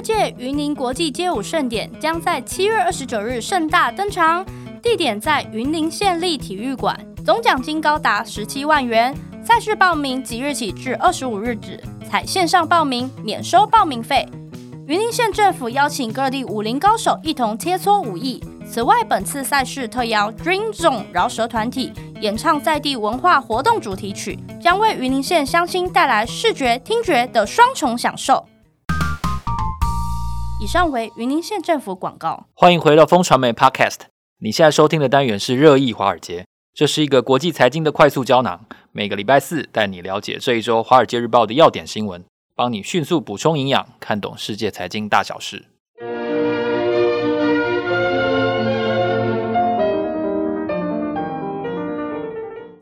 届云林国际街舞盛典将在七月二十九日盛大登场，地点在云林县立体育馆，总奖金高达十七万元。赛事报名即日起至二十五日止，采线上报名，免收报名费。云林县政府邀请各地武林高手一同切磋武艺。此外，本次赛事特邀 Dream Zone 饶舌团体演唱在地文化活动主题曲，将为云林县乡亲带来视觉、听觉的双重享受。以上为云林县政府广告。欢迎回到风传媒 Podcast，你现在收听的单元是热议华尔街，这是一个国际财经的快速胶囊，每个礼拜四带你了解这一周《华尔街日报》的要点新闻，帮你迅速补充营养，看懂世界财经大小事。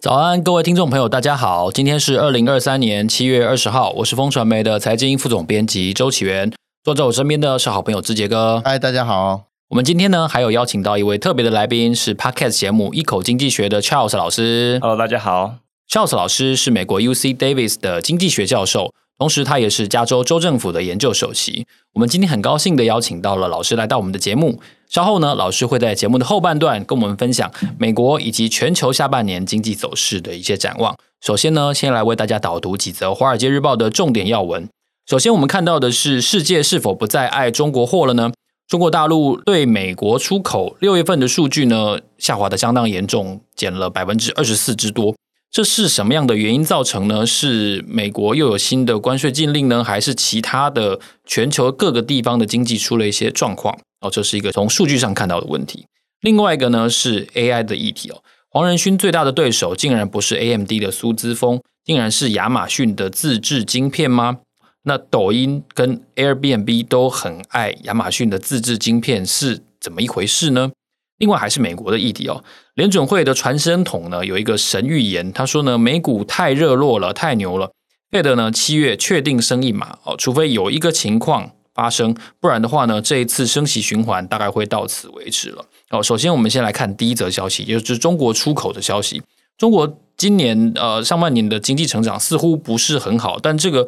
早安，各位听众朋友，大家好。今天是二零二三年七月二十号，我是风传媒的财经副总编辑周启源。坐在我身边的是好朋友志杰哥。嗨，大家好。我们今天呢，还有邀请到一位特别的来宾，是 Podcast 节目《一口经济学》的 Charles 老师。Hello，大家好。Charles 老师是美国 UC Davis 的经济学教授。同时，他也是加州州政府的研究首席。我们今天很高兴的邀请到了老师来到我们的节目。稍后呢，老师会在节目的后半段跟我们分享美国以及全球下半年经济走势的一些展望。首先呢，先来为大家导读几则《华尔街日报》的重点要闻。首先，我们看到的是世界是否不再爱中国货了呢？中国大陆对美国出口六月份的数据呢，下滑的相当严重，减了百分之二十四之多。这是什么样的原因造成呢？是美国又有新的关税禁令呢，还是其他的全球各个地方的经济出了一些状况？哦，这是一个从数据上看到的问题。另外一个呢是 AI 的议题哦。黄仁勋最大的对手竟然不是 AMD 的苏姿丰，竟然是亚马逊的自制晶片吗？那抖音跟 Airbnb 都很爱亚马逊的自制晶片，是怎么一回事呢？另外还是美国的议题哦，联准会的传声筒呢有一个神预言，他说呢美股太热络了，太牛了，Fed 呢七月确定升一码哦，除非有一个情况发生，不然的话呢这一次升息循环大概会到此为止了哦。首先我们先来看第一则消息，也就是中国出口的消息，中国今年呃上半年的经济成长似乎不是很好，但这个。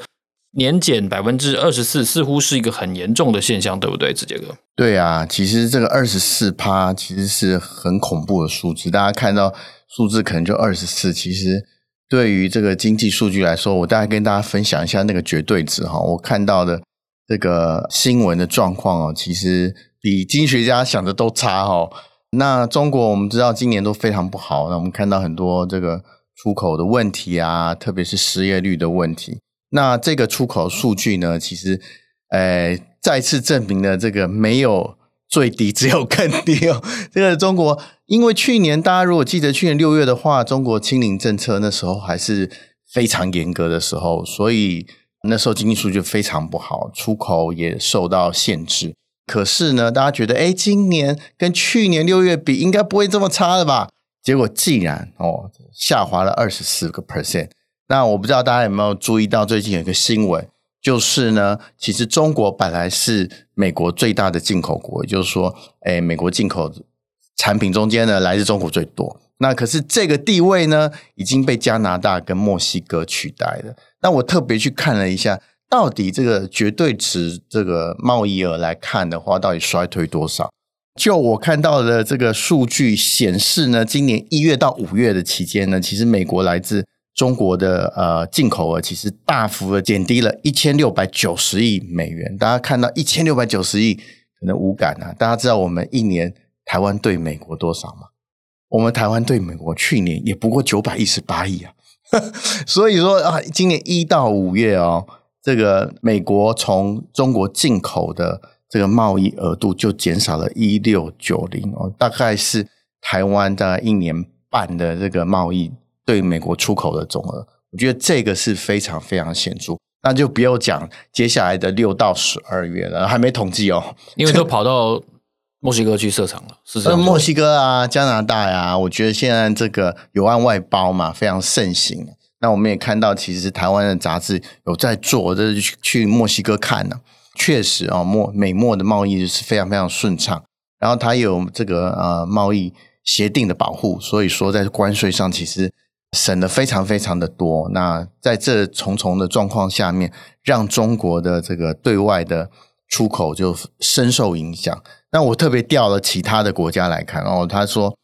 年减百分之二十四，似乎是一个很严重的现象，对不对，子杰哥？对啊，其实这个二十四趴其实是很恐怖的数字。大家看到数字可能就二十四，其实对于这个经济数据来说，我大概跟大家分享一下那个绝对值哈。我看到的这个新闻的状况哦，其实比经济学家想的都差哈。那中国我们知道今年都非常不好，那我们看到很多这个出口的问题啊，特别是失业率的问题。那这个出口数据呢，其实，呃，再次证明了这个没有最低，只有更低哦。这个中国，因为去年大家如果记得去年六月的话，中国清零政策那时候还是非常严格的时候，所以那时候经济数据非常不好，出口也受到限制。可是呢，大家觉得，哎，今年跟去年六月比，应该不会这么差了吧？结果竟然哦，下滑了二十四个 percent。那我不知道大家有没有注意到最近有一个新闻，就是呢，其实中国本来是美国最大的进口国，也就是说，诶，美国进口产品中间呢，来自中国最多。那可是这个地位呢，已经被加拿大跟墨西哥取代了。那我特别去看了一下，到底这个绝对值这个贸易额来看的话，到底衰退多少？就我看到的这个数据显示呢，今年一月到五月的期间呢，其实美国来自中国的呃进口额其实大幅的减低了一千六百九十亿美元。大家看到一千六百九十亿，可能无感啊。大家知道我们一年台湾对美国多少吗？我们台湾对美国去年也不过九百一十八亿啊。所以说啊，今年一到五月哦，这个美国从中国进口的这个贸易额度就减少了一六九零哦，大概是台湾大概一年半的这个贸易。对美国出口的总额，我觉得这个是非常非常显著。那就不要讲接下来的六到十二月了，还没统计哦，因为都跑到墨西哥去设厂了，是这样。墨西哥啊，加拿大呀、啊，我觉得现在这个有案外包嘛，非常盛行。那我们也看到，其实台湾的杂志有在做，就是去墨西哥看呢、啊，确实啊，墨美墨的贸易是非常非常顺畅。然后它有这个呃贸易协定的保护，所以说在关税上其实。省了非常非常的多。那在这重重的状况下面，让中国的这个对外的出口就深受影响。那我特别调了其他的国家来看哦，他说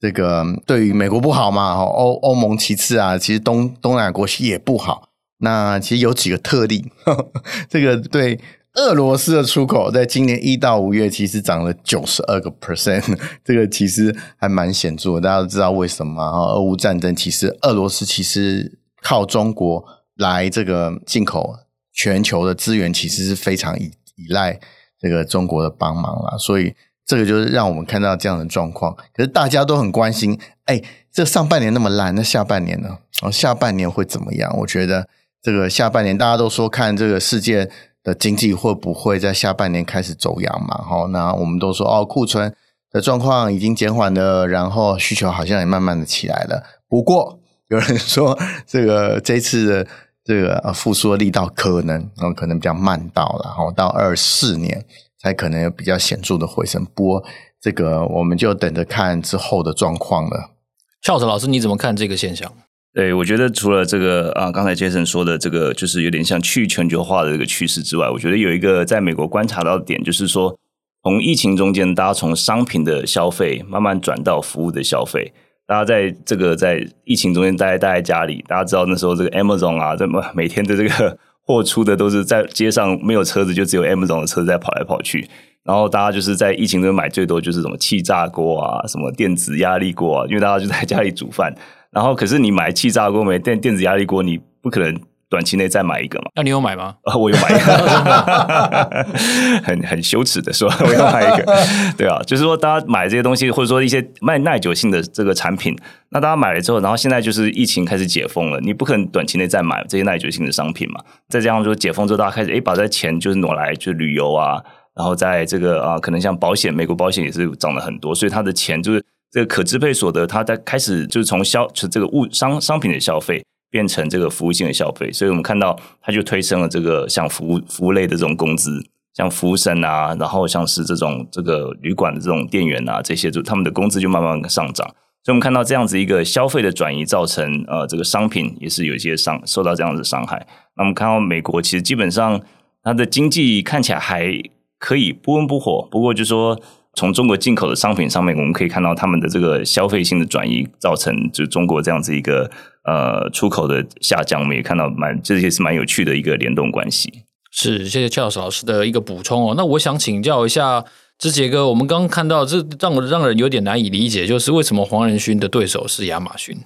这个对于美国不好嘛，欧欧盟其次啊，其实东东南亚国家也不好。那其实有几个特例，呵 呵这个对。俄罗斯的出口在今年一到五月其实涨了九十二个 percent，这个其实还蛮显著的。大家都知道为什么？俄乌战争其实俄罗斯其实靠中国来这个进口全球的资源，其实是非常依依赖这个中国的帮忙啦。所以这个就是让我们看到这样的状况。可是大家都很关心，哎，这上半年那么烂，那下半年呢？哦，下半年会怎么样？我觉得这个下半年大家都说看这个世界。的经济会不会在下半年开始走阳嘛？好，那我们都说哦，库存的状况已经减缓了，然后需求好像也慢慢的起来了。不过有人说，这个这次的这个复苏的力道可能可能比较慢到了，然后到二四年才可能有比较显著的回升。不过这个我们就等着看之后的状况了。Charles 老师，你怎么看这个现象？对，我觉得除了这个啊，刚才杰森说的这个，就是有点像去全球化的这个趋势之外，我觉得有一个在美国观察到的点，就是说，从疫情中间，大家从商品的消费慢慢转到服务的消费。大家在这个在疫情中间待待在家里，大家知道那时候这个 Amazon 啊，这么每天的这个 货出的都是在街上没有车子，就只有 Amazon 的车子在跑来跑去。然后大家就是在疫情中买最多就是什么气炸锅啊，什么电子压力锅啊，因为大家就在家里煮饭。然后，可是你买气炸锅没电电子压力锅，你不可能短期内再买一个嘛？那你有买吗？啊，我有买 一个，很很羞耻的说，我有买一个。对啊，就是说，大家买这些东西，或者说一些卖耐久性的这个产品，那大家买了之后，然后现在就是疫情开始解封了，你不可能短期内再买这些耐久性的商品嘛？再加上说解封之后，大家开始诶，把这钱就是挪来就旅游啊，然后在这个啊，可能像保险，美国保险也是涨了很多，所以他的钱就是。这个可支配所得，它在开始就是从消这个物商商品的消费变成这个服务性的消费，所以我们看到它就推升了这个像服务服务类的这种工资，像服务生啊，然后像是这种这个旅馆的这种店员啊，这些就他们的工资就慢慢上涨，所以我们看到这样子一个消费的转移，造成呃这个商品也是有一些伤受到这样子伤害。那我们看到美国其实基本上它的经济看起来还可以不温不火，不过就说。从中国进口的商品上面，我们可以看到他们的这个消费性的转移，造成就中国这样子一个呃出口的下降。我们也看到蛮这些是蛮有趣的一个联动关系。是，谢谢 Charles 老师的一个补充哦。那我想请教一下志杰哥，我们刚刚看到这让让人有点难以理解，就是为什么黄仁勋的对手是亚马逊？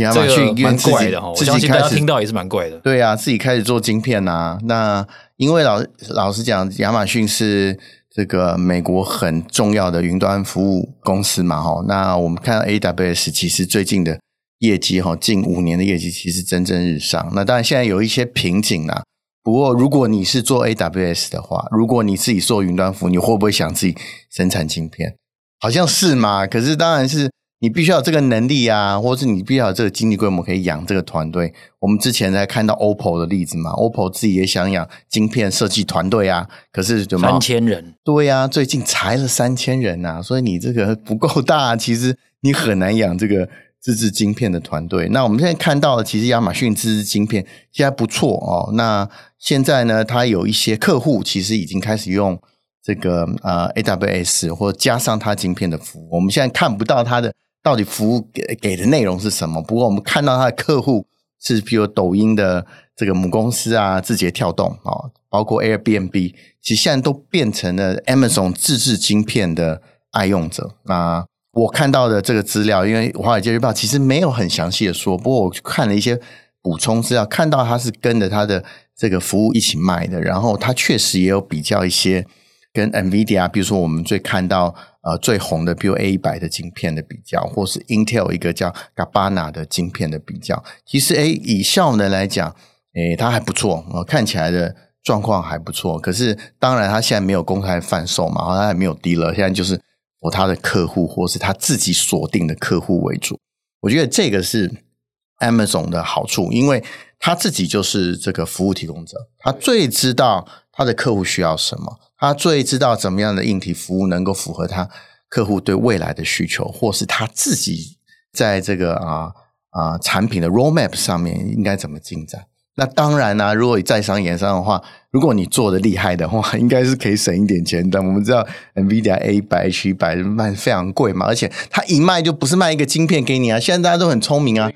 亚马逊蛮怪的哈，我相信大家听到也是蛮怪的。对啊，自己开始做晶片呐、啊。那因为老老实讲，亚马逊是。这个美国很重要的云端服务公司嘛，哈，那我们看到 AWS 其实最近的业绩，哈，近五年的业绩其实蒸蒸日上。那当然现在有一些瓶颈啦。不过如果你是做 AWS 的话，如果你自己做云端服务，你会不会想自己生产晶片？好像是嘛。可是当然是。你必须要有这个能力啊，或者是你必须要有这个经济规模可以养这个团队。我们之前在看到 OPPO 的例子嘛，OPPO 自己也想养晶片设计团队啊，可是就三千人，对呀、啊，最近裁了三千人呐、啊，所以你这个 不够大，其实你很难养这个自制晶片的团队。那我们现在看到的，其实亚马逊自制晶片现在不错哦。那现在呢，它有一些客户其实已经开始用这个呃 AWS 或加上它晶片的服务。我们现在看不到它的。到底服务给给的内容是什么？不过我们看到他的客户是，比如抖音的这个母公司啊，字节跳动啊，包括 Airbnb，其实现在都变成了 Amazon 自制晶片的爱用者。那我看到的这个资料，因为华尔街日报其实没有很详细的说，不过我看了一些补充资料，看到他是跟着他的这个服务一起卖的，然后他确实也有比较一些跟 NVIDIA，比如说我们最看到。呃，最红的，比如 A 一百的晶片的比较，或是 Intel 一个叫 g a b a n a 的晶片的比较，其实诶，以效能来讲，诶，它还不错，看起来的状况还不错。可是，当然，它现在没有公开贩售嘛，它还没有 dealer，现在就是以他的客户或是他自己锁定的客户为主。我觉得这个是 Amazon 的好处，因为他自己就是这个服务提供者，他最知道他的客户需要什么。他最知道怎么样的硬体服务能够符合他客户对未来的需求，或是他自己在这个啊啊产品的 roadmap 上面应该怎么进展。那当然呢、啊，如果你在商言商的话，如果你做的厉害的话，应该是可以省一点钱的。我们知道 NVIDIA A 百 H 一百卖非常贵嘛，而且它一卖就不是卖一个晶片给你啊。现在大家都很聪明啊，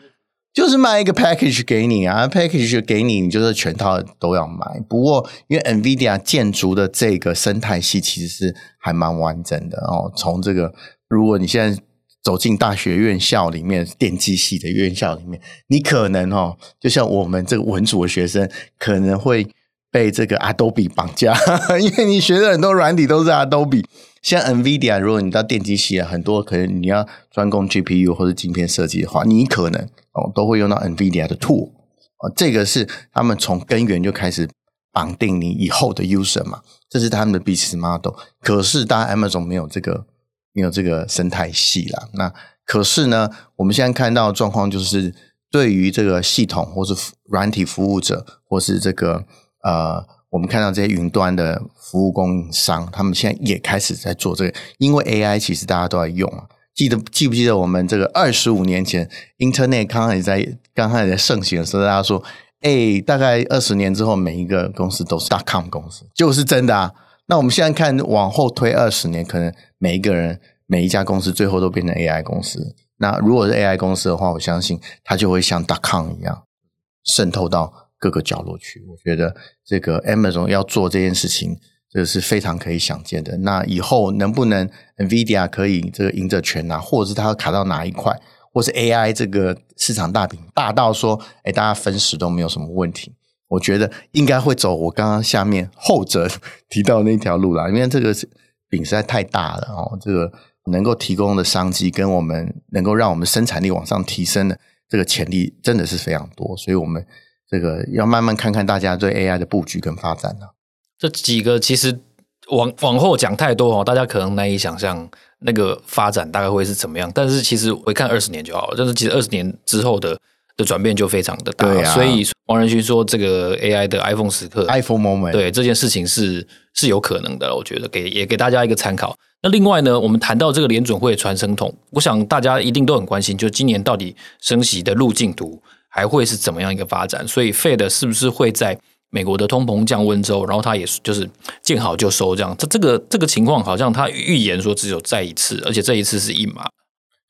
就是卖一个 package 给你啊，package 给你，你就是全套都要买。不过因为 NVIDIA 建筑的这个生态系其实是还蛮完整的哦。从这个，如果你现在走进大学院校里面，电机系的院校里面，你可能哦，就像我们这个文组的学生，可能会被这个 Adobe 绑架，因为你学的很多软体都是 Adobe。像 NVIDIA，如果你到电机系啊，很多可能你要专攻 GPU 或者晶片设计的话，你可能哦都会用到 NVIDIA 的 tool 啊，这个是他们从根源就开始绑定你以后的 user 嘛，这是他们的 business model。可是，当然 Amazon 没有这个。没有这个生态系啦，那可是呢，我们现在看到的状况就是，对于这个系统或是软体服务者，或是这个呃，我们看到这些云端的服务供应商，他们现在也开始在做这个，因为 AI 其实大家都在用啊。记得记不记得我们这个二十五年前，Internet 刚开始在刚开始在盛行的时候，大家说，哎，大概二十年之后，每一个公司都是 .com 公司，就是真的啊。那我们现在看，往后推二十年，可能每一个人、每一家公司最后都变成 AI 公司。那如果是 AI 公司的话，我相信它就会像 .com 一样渗透到各个角落去。我觉得这个 Amazon 要做这件事情，这是非常可以想见的。那以后能不能 NVIDIA 可以这个赢着全拿，或者是它要卡到哪一块，或是 AI 这个市场大饼大到说，哎，大家分食都没有什么问题。我觉得应该会走我刚刚下面后者 提到那条路啦，因为这个饼实在太大了哦，这个能够提供的商机跟我们能够让我们生产力往上提升的这个潜力真的是非常多，所以我们这个要慢慢看看大家对 AI 的布局跟发展呢。这几个其实往往后讲太多哦，大家可能难以想象那个发展大概会是怎么样，但是其实回看二十年就好了，但是其实二十年之后的。的转变就非常的大，啊、所以王仁勋说这个 AI 的 iPhone 时刻，iPhone moment，对这件事情是是有可能的，我觉得给也给大家一个参考。那另外呢，我们谈到这个联准会传声筒，我想大家一定都很关心，就今年到底升息的路径图还会是怎么样一个发展？所以 Fed 是不是会在美国的通膨降温之后，然后他也就是见好就收这样？这这个这个情况好像他预言说只有再一次，而且这一次是一码。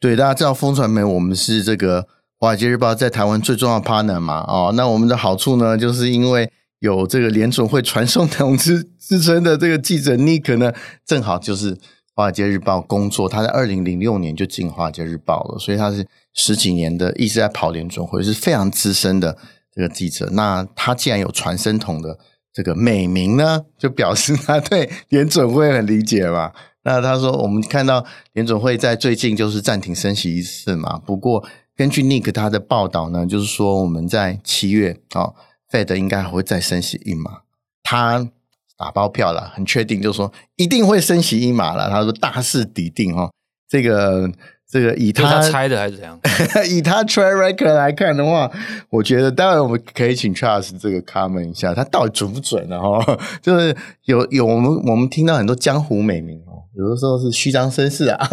对，大家知道风传媒，我们是这个。华尔街日报在台湾最重要的 partner 嘛，哦，那我们的好处呢，就是因为有这个联准会传送筒之之称的这个记者 Nick 呢，正好就是华尔街日报工作，他在二零零六年就进华尔街日报了，所以他是十几年的一直在跑联准会，是非常资深的这个记者。那他既然有传声筒的这个美名呢，就表示他对联准会很理解嘛。那他说，我们看到联准会在最近就是暂停升息一次嘛，不过。根据 Nick 他的报道呢，就是说我们在七月哦，Fed 应该还会再升息一码。他打包票了，很确定，就是说一定会升息一码了。他说大势已定哦，这个这个以他，他猜的还是怎样？以他 track record 来看的话，我觉得当然我们可以请 Charles 这个 comment 一下，他到底准不准呢？哈，就是有有我们我们听到很多江湖美名哦。有的时候是虚张声势啊，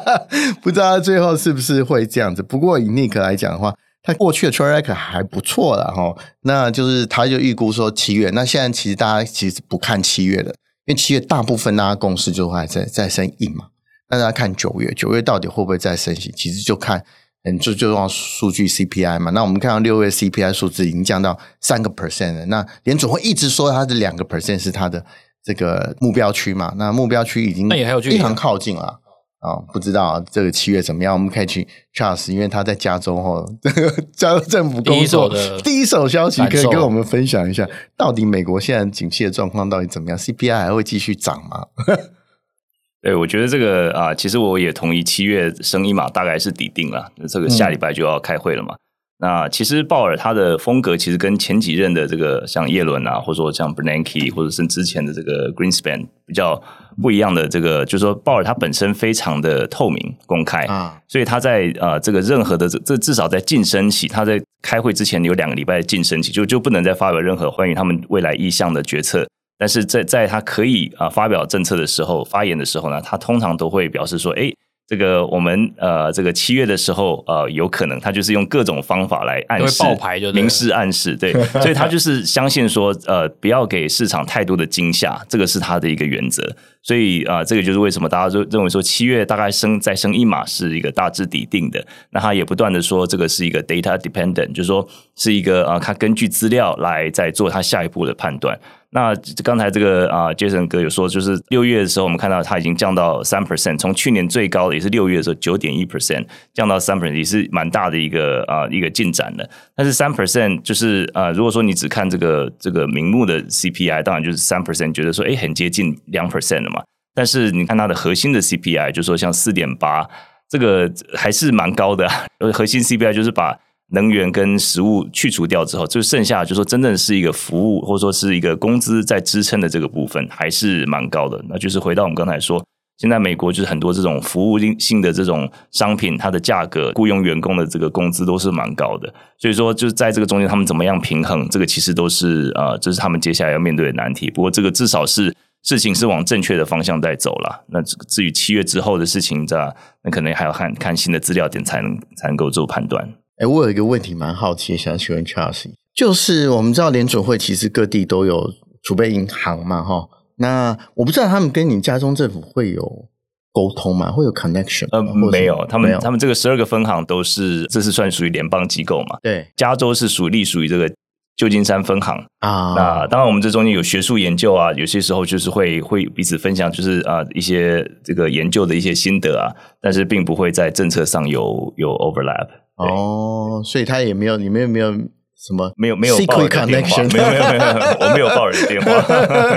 不知道他最后是不是会这样子。不过以 Nick 来讲的话，他过去的 track 还不错了哈。那就是他就预估说七月，那现在其实大家其实不看七月的，因为七月大部分大家共识就还在在升硬嘛。那大家看九月，九月到底会不会再升息？其实就看嗯，就就用数据 CPI 嘛。那我们看到六月 CPI 数字已经降到三个 percent 了。那联总会一直说它的两个 percent 是它的。这个目标区嘛，那目标区已经非常靠近了啊、哦！不知道这个七月怎么样？我们可以去 Charles，因为他在加州哈，这 个加州政府工作的第一手消息，可以跟我们分享一下，到底美国现在景气的状况到底怎么样？CPI 还会继续涨吗？对，我觉得这个啊，其实我也同意，七月升一码大概是底定了，这个下礼拜就要开会了嘛。嗯那其实鲍尔他的风格其实跟前几任的这个像叶伦啊，或者说像 Bernanke，或者是之前的这个 Greenspan 比较不一样的这个，就是说鲍尔他本身非常的透明公开啊，所以他在呃这个任何的这这至少在晋升期，他在开会之前有两个礼拜的晋升期，就就不能再发表任何关于他们未来意向的决策。但是在在他可以啊发表政策的时候，发言的时候呢，他通常都会表示说，哎。这个我们呃，这个七月的时候，呃，有可能他就是用各种方法来暗示爆牌，就明示暗示，对，所以他就是相信说，呃，不要给市场太多的惊吓，这个是他的一个原则。所以啊、这个就是为什么大家就认为说七月大概升再升一码是一个大致底定的。那他也不断的说，这个是一个 data dependent，就是说是一个啊，他根据资料来再做他下一步的判断。那刚才这个啊，Jason 哥有说，就是六月的时候，我们看到它已经降到三 percent，从去年最高的也是六月的时候九点一 percent 降到三 percent，也是蛮大的一个啊一个进展的。但是三 percent 就是啊，如果说你只看这个这个名目的 CPI，当然就是三 percent，觉得说哎很接近两 percent 了。但是你看它的核心的 CPI，就是说像四点八，这个还是蛮高的。核心 CPI 就是把能源跟食物去除掉之后，就剩下就是说真正是一个服务或者说是一个工资在支撑的这个部分，还是蛮高的。那就是回到我们刚才说，现在美国就是很多这种服务性的这种商品，它的价格、雇佣员工的这个工资都是蛮高的。所以说，就是在这个中间，他们怎么样平衡，这个其实都是呃，这是他们接下来要面对的难题。不过，这个至少是事情是往正确的方向在走了。那至于七月之后的事情，这那可能还要看看新的资料点才能才能够做判断。哎，我有一个问题蛮好奇，想请问 Charles，就是我们知道联准会其实各地都有储备银行嘛，哈，那我不知道他们跟你加州政府会有沟通吗？会有 connection？呃，没有，他们他们这个十二个分行都是，这是算属于联邦机构嘛？对，加州是属隶属于这个旧金山分行。啊。那当然，我们这中间有学术研究啊，有些时候就是会会彼此分享，就是啊一些这个研究的一些心得啊，但是并不会在政策上有有 overlap。哦，所以他也没有，你们有没有什么没有没有报人电话，没有没有没有，我没有报人电话，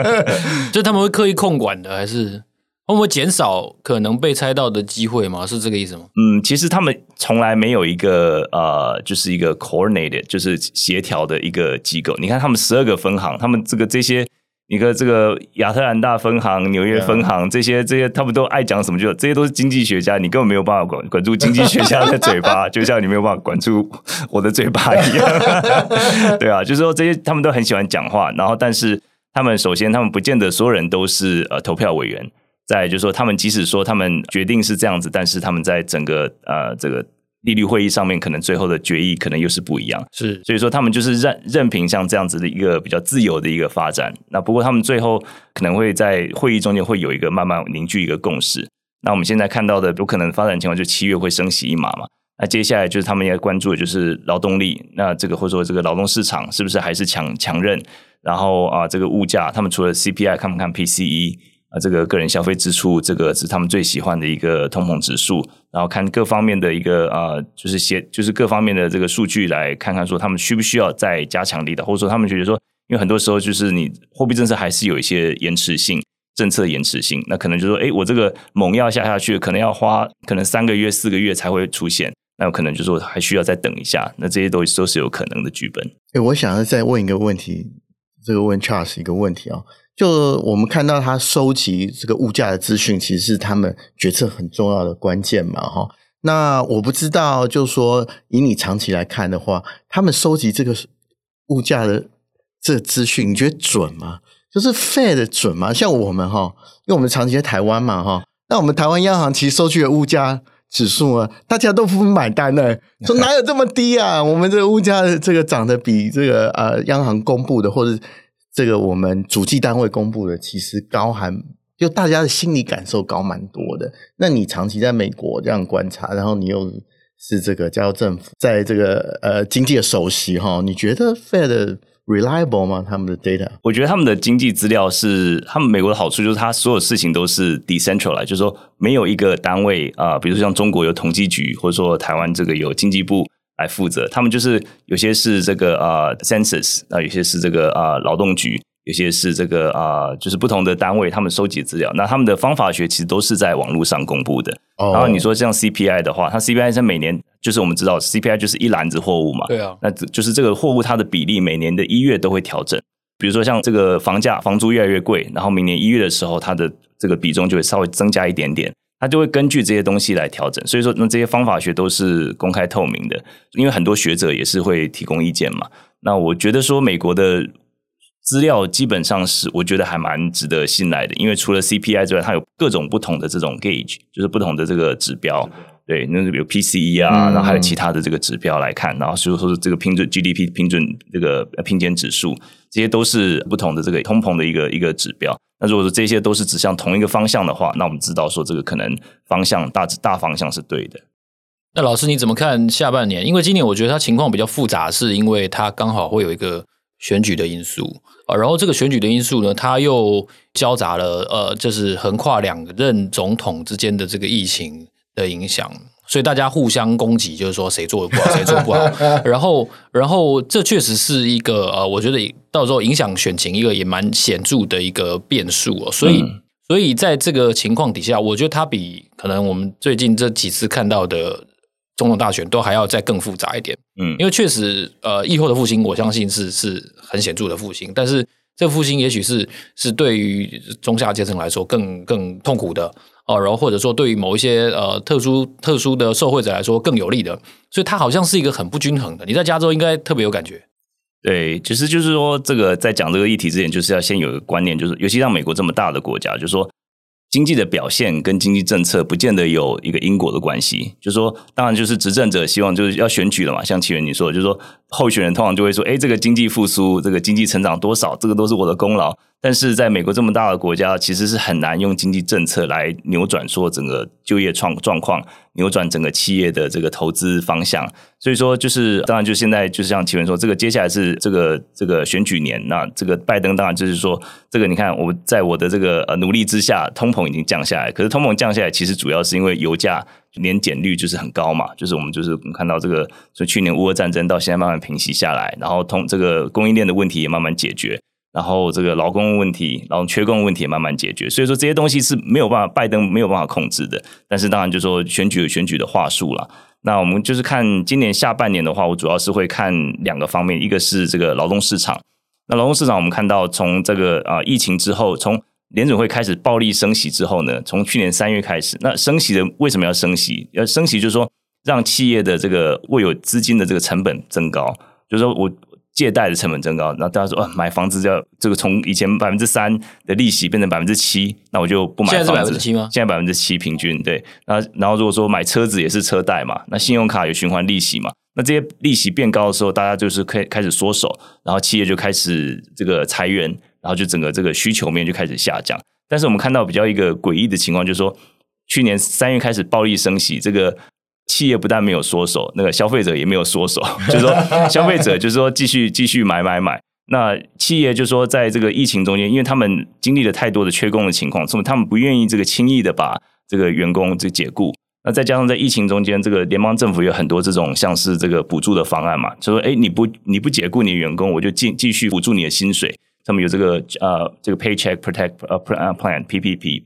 就他们会刻意控管的，还是会不会减少可能被猜到的机会吗？是这个意思吗？嗯，其实他们从来没有一个呃，就是一个 coordinated，就是协调的一个机构。你看他们十二个分行，他们这个这些。你看这个亚特兰大分行、纽约分行这些这些，他们都爱讲什么就这些都是经济学家，你根本没有办法管管住经济学家的嘴巴，就像你没有办法管住我的嘴巴一样。对啊，就是说这些他们都很喜欢讲话，然后但是他们首先他们不见得所有人都是呃投票委员，再就是说他们即使说他们决定是这样子，但是他们在整个呃这个。利率会议上面可能最后的决议可能又是不一样，是，所以说他们就是任任凭像这样子的一个比较自由的一个发展。那不过他们最后可能会在会议中间会有一个慢慢凝聚一个共识。那我们现在看到的有可能发展情况，就七月会升息一码嘛？那接下来就是他们要关注的就是劳动力，那这个或者说这个劳动市场是不是还是强强韧？然后啊，这个物价，他们除了 CPI 看不看 PCE？这个个人消费支出，这个是他们最喜欢的一个通膨指数。然后看各方面的一个呃，就是些就是各方面的这个数据来看看，说他们需不需要再加强力的，或者说他们觉得说，因为很多时候就是你货币政策还是有一些延迟性，政策延迟性，那可能就说，哎，我这个猛药下下去，可能要花可能三个月、四个月才会出现，那有可能就是说还需要再等一下，那这些都都是有可能的剧本。哎，我想要再问一个问题，这个问 Charles 一个问题啊、就我们看到他收集这个物价的资讯，其实是他们决策很重要的关键嘛，哈。那我不知道，就说以你长期来看的话，他们收集这个物价的这资讯，你觉得准吗？就是 Fed 准吗？像我们哈，因为我们长期在台湾嘛，哈，那我们台湾央行其实收据的物价指数啊，大家都不买单呢，说哪有这么低啊？我们这个物价这个涨得比这个呃央行公布的或者。这个我们主计单位公布的，其实高还就大家的心理感受高蛮多的。那你长期在美国这样观察，然后你又是这个加州政府在这个呃经济的首席哈，你觉得 Fed reliable 吗？他们的 data？我觉得他们的经济资料是他们美国的好处，就是他所有事情都是 decentralized，就是说没有一个单位啊、比如说像中国有统计局，或者说台湾这个有经济部。来负责，他们就是有些是这个啊、uh, census 啊，有些是这个啊、uh, 劳动局，有些是这个啊，uh, 就是不同的单位，他们收集资料。那他们的方法学其实都是在网络上公布的。Oh. 然后你说像 CPI 的话，它 CPI 是每年就是我们知道 CPI 就是一篮子货物嘛，对啊，那就是这个货物它的比例每年的一月都会调整。比如说像这个房价房租越来越贵，然后明年一月的时候，它的这个比重就会稍微增加一点点。他就会根据这些东西来调整，所以说那这些方法学都是公开透明的，因为很多学者也是会提供意见嘛。那我觉得说美国的资料基本上是我觉得还蛮值得信赖的，因为除了 CPI 之外，它有各种不同的这种 gauge，就是不同的这个指标。对，那比如 PCE 啊，然后还有其他的这个指标来看，嗯、然后所以说这个平准 GDP 平准这个平减指数，这些都是不同的这个通膨的一个一个指标。那如果说这些都是指向同一个方向的话，那我们知道说这个可能方向大致大方向是对的。那老师你怎么看下半年？因为今年我觉得它情况比较复杂，是因为它刚好会有一个选举的因素啊，然后这个选举的因素呢，它又交杂了呃，就是横跨两任总统之间的这个疫情的影响，所以大家互相攻击，就是说谁做的不好，谁做不好。然后，然后这确实是一个呃，我觉得到时候影响选情一个也蛮显著的一个变数哦。所以，嗯、所以在这个情况底下，我觉得它比可能我们最近这几次看到的总统大选都还要再更复杂一点。嗯，因为确实呃，疫后的复兴，我相信是是很显著的复兴，但是这个复兴也许是是对于中下阶层来说更更痛苦的。哦，然后或者说对于某一些呃特殊特殊的受惠者来说更有利的，所以它好像是一个很不均衡的。你在加州应该特别有感觉。对，其实就是说，这个在讲这个议题之前，就是要先有一个观念，就是尤其像美国这么大的国家，就是说。经济的表现跟经济政策不见得有一个因果的关系，就是说，当然就是执政者希望就是要选举了嘛，像启源你说的，就是说候选人通常就会说，哎，这个经济复苏，这个经济成长多少，这个都是我的功劳。但是在美国这么大的国家，其实是很难用经济政策来扭转说整个就业状状况，扭转整个企业的这个投资方向。所以说，就是当然就现在就是像奇文说，这个接下来是这个这个选举年，那这个拜登当然就是说，这个你看我在我的这个呃努力之下，通膨已经降下来。可是通膨降下来，其实主要是因为油价年减率就是很高嘛，就是我们就是看到这个，从去年乌俄战争到现在慢慢平息下来，然后通这个供应链的问题也慢慢解决。然后这个劳工问题，然后缺工问题也慢慢解决，所以说这些东西是没有办法，拜登没有办法控制的。但是当然就是说选举有选举的话术了。那我们就是看今年下半年的话，我主要是会看两个方面，一个是这个劳动市场。那劳动市场我们看到从这个啊疫情之后，从联准会开始暴力升息之后呢，从去年三月开始，那升息的为什么要升息？要升息就是说让企业的这个握有资金的这个成本增高，就是说我。借贷的成本增高，那大家说，哦，买房子要这个从以前百分之三的利息变成百分之七，那我就不买房子。现在是百分之七吗？现在百分之七平均对。那然后如果说买车子也是车贷嘛，那信用卡有循环利息嘛，那这些利息变高的时候，大家就是可以开始缩手，然后企业就开始这个裁员，然后就整个这个需求面就开始下降。但是我们看到比较一个诡异的情况，就是说去年三月开始暴力升息，这个。企业不但没有缩手，那个消费者也没有缩手，就是说 消费者就是说继续继续买买买。那企业就是说在这个疫情中间，因为他们经历了太多的缺工的情况，所以他们不愿意这个轻易的把这个员工这解雇。那再加上在疫情中间，这个联邦政府有很多这种像是这个补助的方案嘛，就说哎你不你不解雇你的员工，我就继继续补助你的薪水。他们有这个呃这个 Paycheck Protect Plan PPP，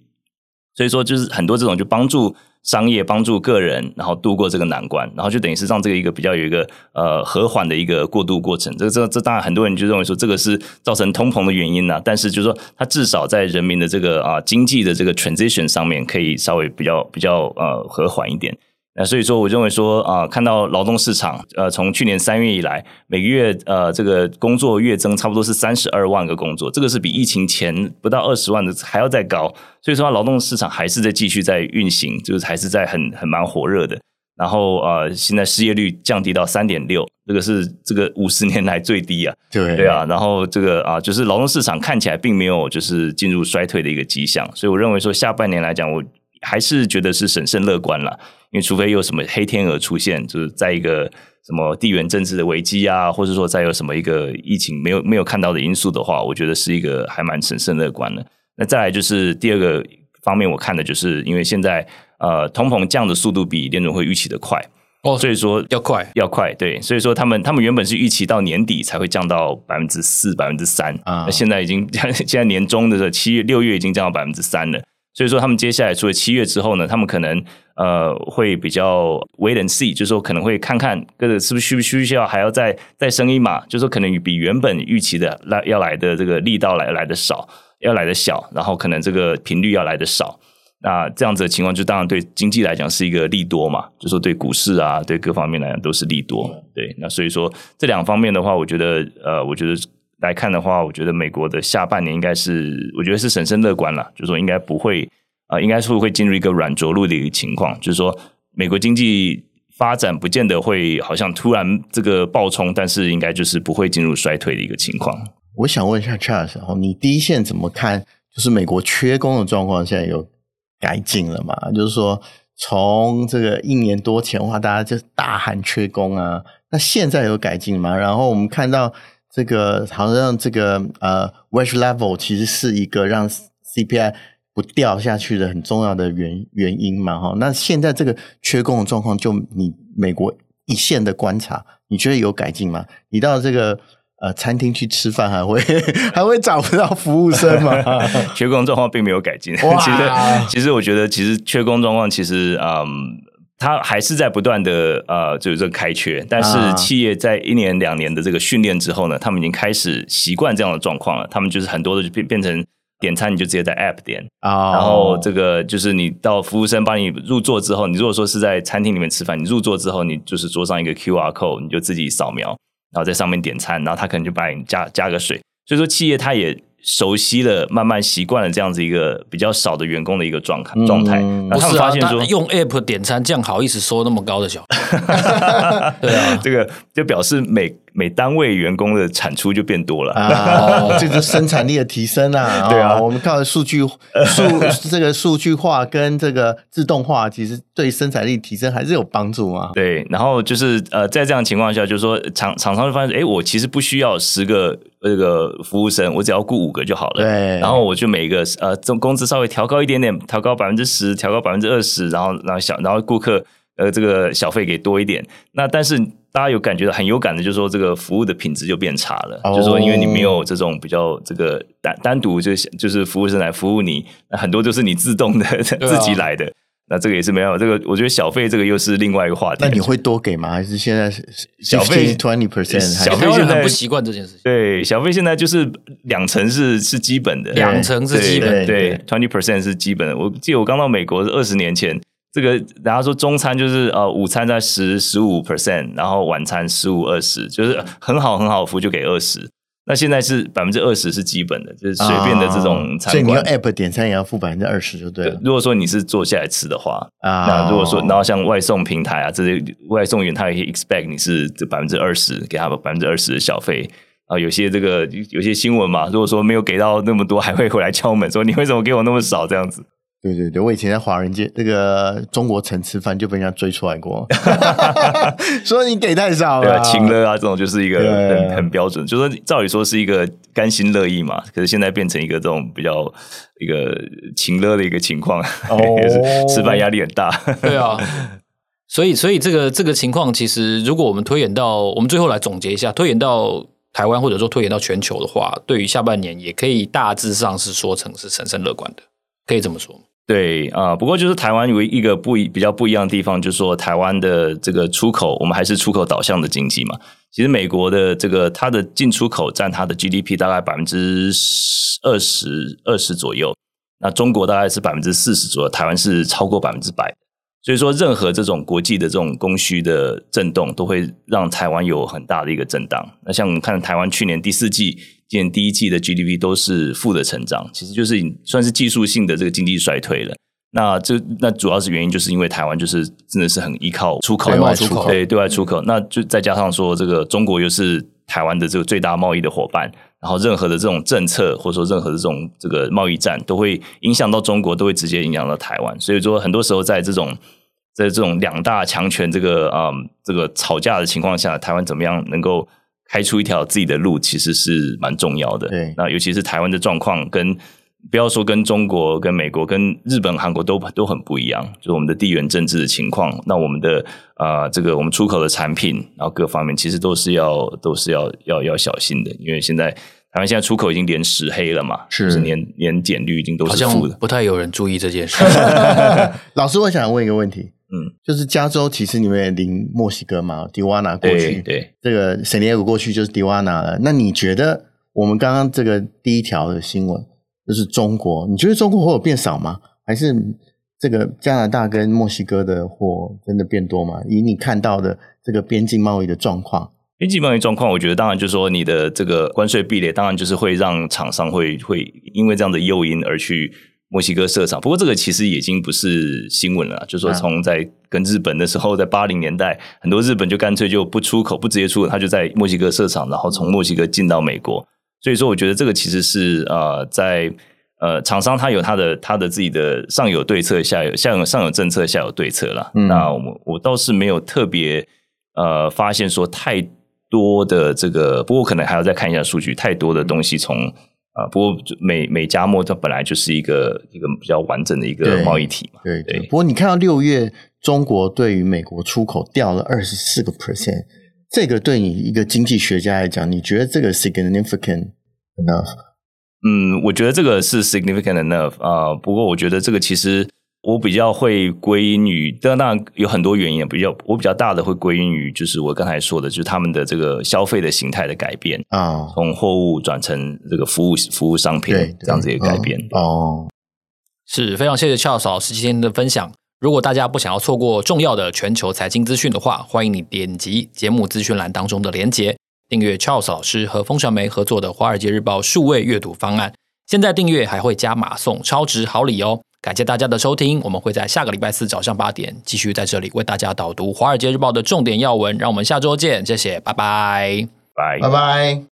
所以说就是很多这种就帮助。商业帮助个人，然后度过这个难关，然后就等于是让这个一个比较有一个呃和缓的一个过渡过程。这个这这当然很多人就认为说这个是造成通膨的原因呢，但是就是说它至少在人民的这个啊经济的这个 transition 上面可以稍微比较比较呃和缓一点。那所以说，我认为说啊，看到劳动市场，呃，从去年三月以来，每个月呃，这个工作月增差不多是三十二万个工作，这个是比疫情前不到二十万的还要再高。所以说，劳动市场还是在继续在运行，就是还是在很很蛮火热的。然后呃，现在失业率降低到三点六，这个是这个五十年来最低啊。对对啊，然后这个啊，就是劳动市场看起来并没有就是进入衰退的一个迹象。所以我认为说，下半年来讲，我还是觉得是审慎乐观了。因为除非有什么黑天鹅出现，就是在一个什么地缘政治的危机啊，或者说再有什么一个疫情没有没有看到的因素的话，我觉得是一个还蛮审慎乐观的。那再来就是第二个方面，我看的就是因为现在呃通膨降的速度比联准会预期的快哦，所以说要快要快，对，所以说他们他们原本是预期到年底才会降到百分之四百分之三啊，那现在已经 现在年中的时候七月六月已经降到百分之三了。所以说，他们接下来除了七月之后呢，他们可能呃会比较 wait and see，就是说可能会看看这个是不是需不需要还要再再升一码，就是说可能比原本预期的来要来的这个力道来来的少，要来的小，然后可能这个频率要来的少。那这样子的情况，就当然对经济来讲是一个利多嘛，就是说对股市啊，对各方面来讲都是利多。对，那所以说这两方面的话，我觉得呃，我觉得来看的话，我觉得美国的下半年应该是，我觉得是审慎乐观了，就是说应该不会啊、呃，应该是会进入一个软着陆的一个情况，就是说美国经济发展不见得会好像突然这个暴冲，但是应该就是不会进入衰退的一个情况。我想问一下 Charles，你第一线怎么看？就是美国缺工的状况现在有改进了吗？就是说，从这个一年多前的话，大家就大喊缺工啊，那现在有改进吗？然后我们看到这个好像这个呃 wage level 其实是一个让 CPI 不掉下去的很重要的原原因嘛，哈。那现在这个缺工的状况，就你美国一线的观察，你觉得有改进吗？你到这个。呃，餐厅去吃饭还会 还会找不到服务生吗？缺工状况并没有改进。其实，其实我觉得，其实缺工状况其实，嗯，它还是在不断的呃，就是这个开缺。但是，企业在一年两年的这个训练之后呢，他们已经开始习惯这样的状况了。他们就是很多的就变变成点餐，你就直接在 App 点。Oh. 然后这个就是你到服务生帮你入座之后，你如果说是在餐厅里面吃饭，你入座之后，你就是桌上一个 QR code，你就自己扫描。然后在上面点餐，然后他可能就把你加加个水，所以说企业他也熟悉了，慢慢习惯了这样子一个比较少的员工的一个状态状态。他们发现说，用 App 点餐这样好意思收那么高的小费？对啊，这个就表示每。每单位员工的产出就变多了啊，这个生产力的提升啊，对啊，我们靠数据数 这个数据化跟这个自动化，其实对生产力提升还是有帮助啊。对，然后就是呃，在这样的情况下，就是说厂厂商就发现，哎，我其实不需要十个这个服务生，我只要雇五个就好了。对，然后我就每个呃，这工资稍微调高一点点，调高百分之十，调高百分之二十，然后然后小然后顾客呃这个小费给多一点。那但是。大家有感觉到很有感的，就是说这个服务的品质就变差了。Oh. 就是说，因为你没有这种比较这个单单独就就是服务生来服务你，很多都是你自动的、啊、自己来的。那这个也是没有这个，我觉得小费这个又是另外一个话题。那你会多给吗？还是现在小费 twenty percent？小费现在不习惯这件事情。对，小费现在就是两成是是基本的，两成是基本的，对，twenty percent 是基本的。我记得我刚到美国是二十年前。这个，然后说中餐就是呃，午餐在十十五 percent，然后晚餐十五二十，就是很好很好服务就给二十。那现在是百分之二十是基本的，就是随便的这种餐馆。哦，所以你用 app 点餐也要付百分之二十就对了对。如果说你是坐下来吃的话啊，那如果说然后像外送平台啊这些外送员，他也可以 expect 你是这百分之二十给他百分之二十的小费啊。有些这个有些新闻嘛，如果说没有给到那么多，还会回来敲门说你为什么给我那么少这样子。对对对，我以前在华人街那个中国城吃饭就被人家追出来过，说你给太少了。对啊，情勒啊，这种就是一个很很标准，就是说照理说是一个甘心乐意嘛，可是现在变成一个这种比较一个情乐的一个情况，哦、吃饭压力很大。对啊，所以所以这个这个情况，其实如果我们推演到，我们最后来总结一下，推演到台湾或者说推演到全球的话，对于下半年也可以大致上是说成是审慎乐观的，可以这么说。对啊、不过就是台湾有一个不一比较不一样的地方，就是说台湾的这个出口，我们还是出口导向的经济嘛。其实美国的这个它的进出口占它的 GDP 大概百分之二十二十左右，那中国大概是百分之四十左右，台湾是超过百分之百。所以说，任何这种国际的这种供需的震动，都会让台湾有很大的一个震荡。那像我们看台湾去年第四季。今年第一季的 GDP 都是负的成长，其实就是算是技术性的这个经济衰退了。那这那主要是原因，就是因为台湾就是真的是很依靠出口，对外出口，对对外出口。那就再加上说，这个中国又是台湾的这个最大贸易的伙伴，然后任何的这种政策或者说任何的这种这个贸易战，都会影响到中国，都会直接影响到台湾。所以说，很多时候在这种在这种两大强权这个啊、嗯、这个吵架的情况下，台湾怎么样能够？开出一条自己的路，其实是蛮重要的。对，那尤其是台湾的状况，跟不要说跟中国、跟美国、跟日本、韩国都都很不一样。就是我们的地缘政治的情况，那我们的啊、呃，这个我们出口的产品，然后各方面其实都是要都是要要要小心的，因为现在台湾现在出口已经连十黑了嘛，是，是年年减率已经都是负的，不太有人注意这件事。老师，我想问一个问题。嗯，就是加州其实你们也临墨西哥嘛，迪瓦纳过去，对，这个圣地亚哥过去就是迪瓦纳了。那你觉得我们刚刚这个第一条的新闻就是中国，你觉得中国货有变少吗？还是这个加拿大跟墨西哥的货真的变多吗？以你看到的这个边境贸易的状况，边境贸易状况，我觉得当然就是说你的这个关税壁垒，当然就是会让厂商会会因为这样的诱因而去墨西哥设厂。不过这个其实已经不是新闻了，就是说从在跟日本的时候，在八零年代，很多日本就干脆就不出口，不直接出口，他就在墨西哥设厂，然后从墨西哥进到美国。所以说，我觉得这个其实是呃，在呃厂商他有他的他的自己的上有对策，下有下有上有政策，下有对策了。嗯、那我我倒是没有特别呃发现说太多的这个，不过可能还要再看一下数据，太多的东西从啊、呃，不过美美加墨它本来就是一个一个比较完整的一个贸易体嘛。对对，对。不过你看到六月中国对于美国出口掉了二十四个 percent。这个对你一个经济学家来讲，你觉得这个 significant enough？嗯，我觉得这个是 significant enough 啊、呃。不过我觉得这个其实我比较会归因于，当然有很多原因，比较我比较大的会归因于，就是我刚才说的，就是他们的这个消费的形态的改变啊，从货物转成这个服务服务商品这样子一个改变。哦，哦是非常谢谢 Charles 老师今天的分享。如果大家不想要错过重要的全球财经资讯的话，欢迎你点击节目资讯栏当中的连结，订阅 Charles 老师和风传媒合作的《华尔街日报》数位阅读方案。现在订阅还会加码送超值好礼哦！感谢大家的收听，我们会在下个礼拜四早上八点继续在这里为大家导读《华尔街日报》的重点要闻。让我们下周见，谢谢，拜拜，拜拜拜。